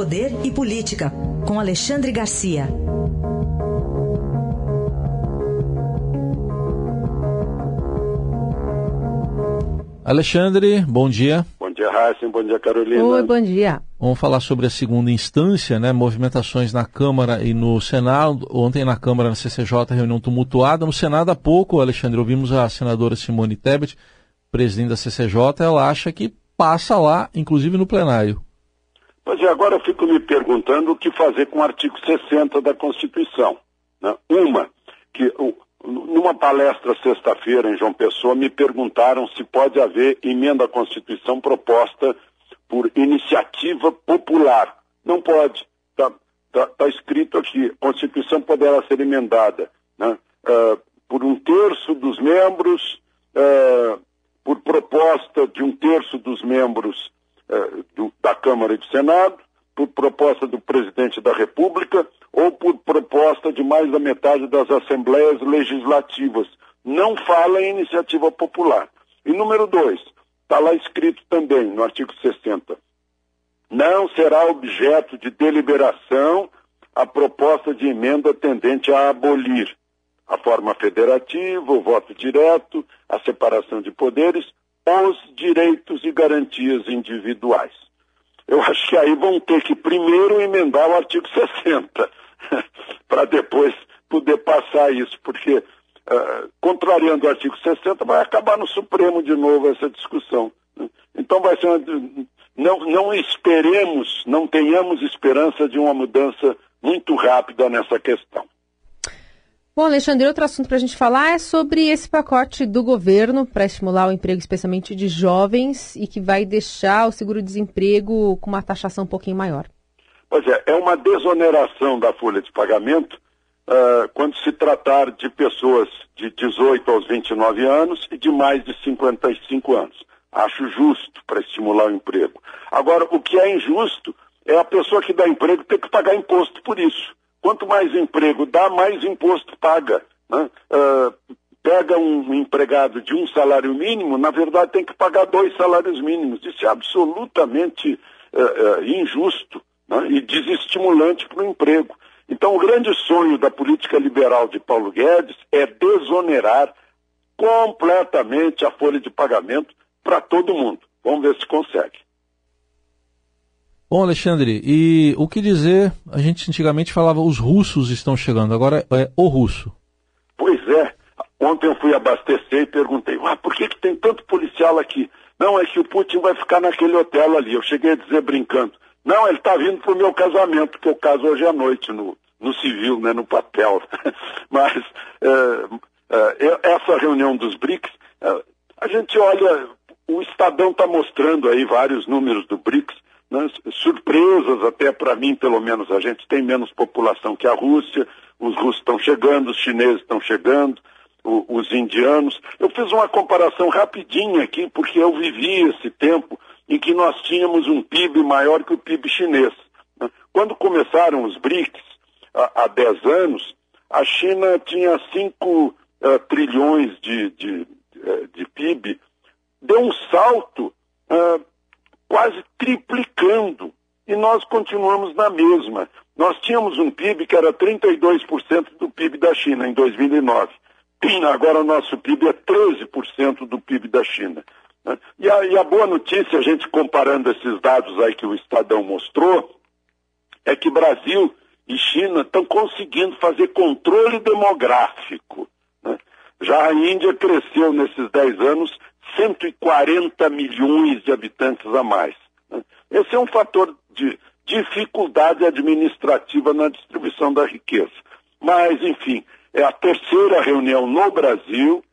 Poder e Política, com Alexandre Garcia. Alexandre, bom dia. Bom dia, Raíssa. Bom dia, Carolina. Oi, bom dia. Vamos falar sobre a segunda instância, né? Movimentações na Câmara e no Senado. Ontem na Câmara, na CCJ, reunião tumultuada. No Senado, há pouco, Alexandre, ouvimos a senadora Simone Tebet, presidente da CCJ, ela acha que passa lá, inclusive no plenário. É, agora eu fico me perguntando o que fazer com o artigo 60 da Constituição. Né? Uma, que numa palestra sexta-feira em João Pessoa me perguntaram se pode haver emenda à Constituição proposta por iniciativa popular. Não pode. Está tá, tá escrito aqui, Constituição poderá ser emendada né? uh, por um terço dos membros, uh, por proposta de um terço dos membros da Câmara e do Senado, por proposta do presidente da República ou por proposta de mais da metade das assembleias legislativas. Não fala em iniciativa popular. E número dois, está lá escrito também no artigo 60. Não será objeto de deliberação a proposta de emenda tendente a abolir a forma federativa, o voto direto, a separação de poderes, os direitos e garantias individuais. Eu acho que aí vão ter que primeiro emendar o artigo 60 para depois poder passar isso, porque, uh, contrariando o artigo 60, vai acabar no Supremo de novo essa discussão. Então vai ser uma, não, não esperemos, não tenhamos esperança de uma mudança muito rápida nessa questão. Bom, Alexandre, outro assunto para a gente falar é sobre esse pacote do governo para estimular o emprego, especialmente de jovens, e que vai deixar o seguro-desemprego com uma taxação um pouquinho maior. Pois é, é uma desoneração da folha de pagamento uh, quando se tratar de pessoas de 18 aos 29 anos e de mais de 55 anos. Acho justo para estimular o emprego. Agora, o que é injusto é a pessoa que dá emprego ter que pagar imposto por isso. Quanto mais emprego dá, mais imposto paga. Né? Uh, pega um empregado de um salário mínimo, na verdade tem que pagar dois salários mínimos. Isso é absolutamente uh, uh, injusto né, e desestimulante para o emprego. Então, o grande sonho da política liberal de Paulo Guedes é desonerar completamente a folha de pagamento para todo mundo. Vamos ver se consegue. Bom, Alexandre, e o que dizer? A gente antigamente falava os russos estão chegando, agora é o russo. Pois é. Ontem eu fui abastecer e perguntei, ah, por que, que tem tanto policial aqui? Não, é que o Putin vai ficar naquele hotel ali. Eu cheguei a dizer brincando, não, ele está vindo para o meu casamento, que eu caso hoje à noite, no, no civil, né, no papel. Mas é, é, essa reunião dos BRICS, é, a gente olha, o Estadão está mostrando aí vários números do BRICS, né, surpresas até para mim, pelo menos, a gente tem menos população que a Rússia, os russos estão chegando, os chineses estão chegando, o, os indianos. Eu fiz uma comparação rapidinha aqui, porque eu vivi esse tempo em que nós tínhamos um PIB maior que o PIB chinês. Né? Quando começaram os BRICS, há, há 10 anos, a China tinha 5 uh, eh, trilhões de, de, eh, de, PIB, deu um salto uh, quase triplicando, e nós continuamos na mesma. Nós tínhamos um PIB que era 32% do PIB da China em 2009. Agora o nosso PIB é 13% do PIB da China. Né? E a, e a boa notícia, a gente comparando esses dados aí que o Estadão mostrou, é que Brasil e China estão conseguindo fazer controle demográfico. Né? Já a Índia cresceu nesses 10 anos 140 milhões de habitantes a mais. Né? Esse é um fator de dificuldade administrativa na distribuição da riqueza. Mas, enfim, é a terceira reunião no Brasil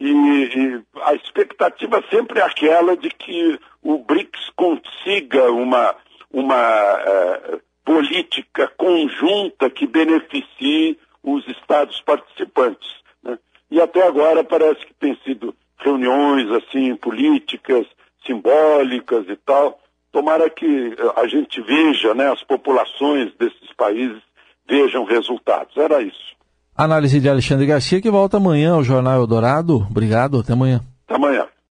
e, e, a expectativa sempre é aquela de que o BRICS consiga uma, uma uh, política conjunta que beneficie os Estados participantes. Né? E até agora parece que tem sido reuniões assim políticas, simbólicas e tal. Tomara que a gente veja, né, as populações desses países vejam resultados. Era isso. Análise de Alexandre Garcia, que volta amanhã ao Jornal Eldorado. Obrigado, até amanhã. Até amanhã.